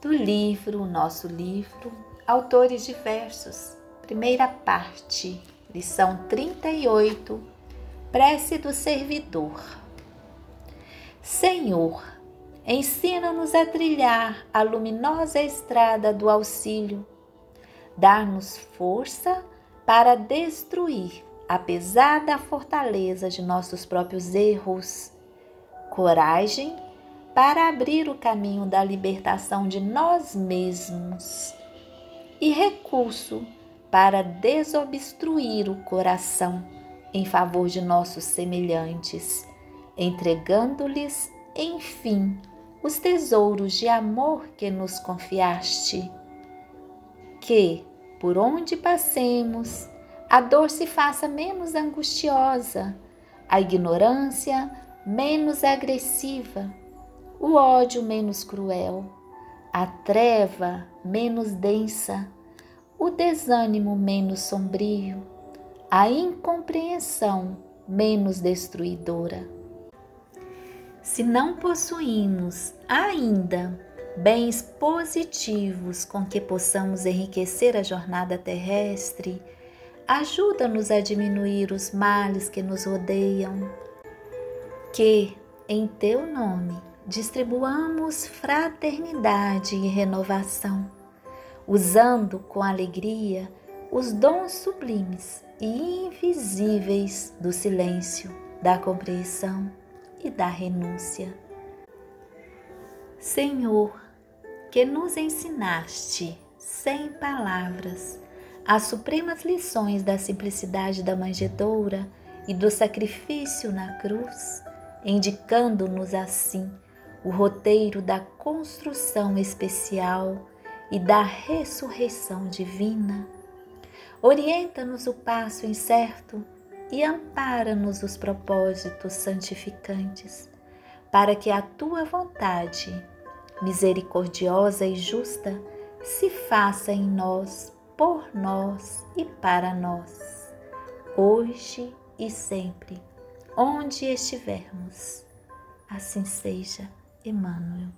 do livro, o nosso livro, Autores Diversos, primeira parte, lição 38, Prece do Servidor. Senhor, ensina-nos a trilhar a luminosa estrada do auxílio, dar-nos força para destruir a pesada fortaleza de nossos próprios erros, coragem para abrir o caminho da libertação de nós mesmos e recurso para desobstruir o coração em favor de nossos semelhantes, entregando-lhes, enfim, os tesouros de amor que nos confiaste. Que, por onde passemos, a dor se faça menos angustiosa, a ignorância menos agressiva o ódio menos cruel, a treva menos densa, o desânimo menos sombrio, a incompreensão menos destruidora. Se não possuímos ainda bens positivos com que possamos enriquecer a jornada terrestre, ajuda-nos a diminuir os males que nos rodeiam. Que, em teu nome, distribuamos fraternidade e renovação, usando com alegria os dons sublimes e invisíveis do silêncio, da compreensão e da renúncia. Senhor, que nos ensinaste, sem palavras, as supremas lições da simplicidade da manjedoura e do sacrifício na cruz, indicando-nos assim o roteiro da construção especial e da ressurreição divina. Orienta-nos o passo incerto e ampara-nos os propósitos santificantes, para que a tua vontade, misericordiosa e justa, se faça em nós, por nós e para nós, hoje e sempre, onde estivermos. Assim seja. Emmanuel.